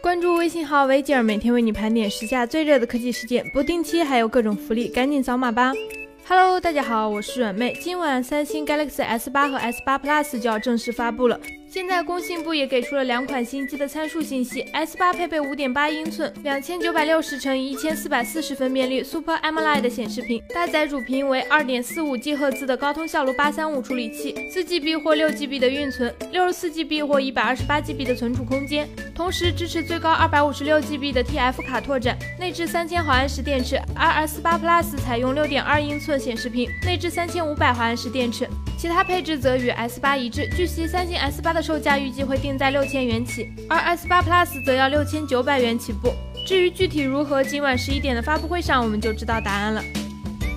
关注微信号维吉尔，每天为你盘点时下最热的科技事件，不定期还有各种福利，赶紧扫码吧。！Hello，大家好，我是软妹。今晚三星 Galaxy S 八和 S 八 Plus 就要正式发布了。现在工信部也给出了两款新机的参数信息：S8 配备5.8英寸、两千九百六十乘以一千四百四十分辨率 Super AMOLED 的显示屏，搭载主频为2.45赫兹的高通骁龙835处理器，4GB 或 6GB 的运存，64GB 或 128GB 的存储空间，同时支持最高 256GB 的 TF 卡拓展，内置3000毫安时电池。而 S8 Plus 采用6.2英寸显示屏，内置3500毫安时电池，其他配置则与 S8 一致。据悉，三星 S8 的售价预计会定在六千元起，而 S 八 Plus 则要六千九百元起步。至于具体如何，今晚十一点的发布会上我们就知道答案了。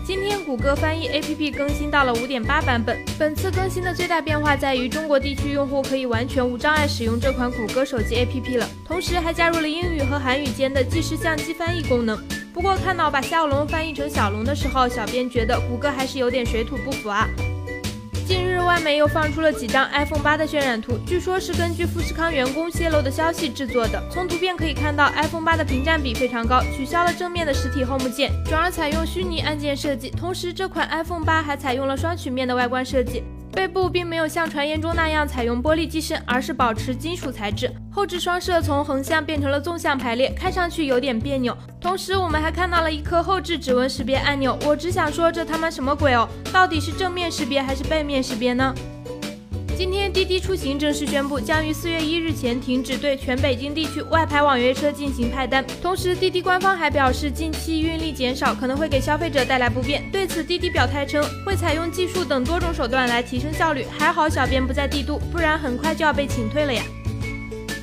今天谷歌翻译 APP 更新到了五点八版本，本次更新的最大变化在于中国地区用户可以完全无障碍使用这款谷歌手机 APP 了，同时还加入了英语和韩语间的即时相机翻译功能。不过看到把笑龙翻译成小龙的时候，小编觉得谷歌还是有点水土不服啊。近日，外媒又放出了几张 iPhone 八的渲染图，据说是根据富士康员工泄露的消息制作的。从图片可以看到，iPhone 八的屏占比非常高，取消了正面的实体 Home 键，转而采用虚拟按键设计。同时，这款 iPhone 八还采用了双曲面的外观设计。背部并没有像传言中那样采用玻璃机身，而是保持金属材质。后置双摄从横向变成了纵向排列，看上去有点别扭。同时，我们还看到了一颗后置指纹识别按钮。我只想说，这他妈什么鬼哦？到底是正面识别还是背面识别呢？今天滴滴出行正式宣布，将于四月一日前停止对全北京地区外牌网约车进行派单。同时，滴滴官方还表示，近期运力减少可能会给消费者带来不便。对此，滴滴表态称会采用技术等多种手段来提升效率。还好小编不在帝都，不然很快就要被请退了呀。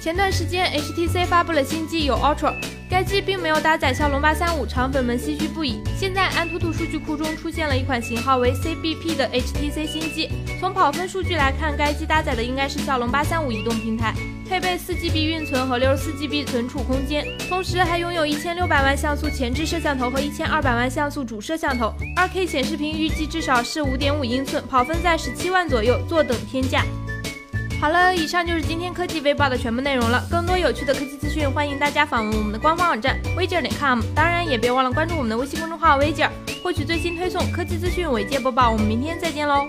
前段时间，HTC 发布了新机有 Ultra。该机并没有搭载骁龙八三五，厂粉们唏嘘不已。现在安兔兔数据库中出现了一款型号为 CBP 的 HTC 新机，从跑分数据来看，该机搭载的应该是骁龙八三五移动平台，配备四 GB 运存和六十四 GB 存储空间，同时还拥有一千六百万像素前置摄像头和一千二百万像素主摄像头，二 K 显示屏预计至少是五点五英寸，跑分在十七万左右，坐等天价。好了，以上就是今天科技微报的全部内容了。更多有趣的科技资讯，欢迎大家访问我们的官方网站：wiger.com 当然也别忘了关注我们的微信公众号：wiger，获取最新推送科技资讯、尾接播报。我们明天再见喽！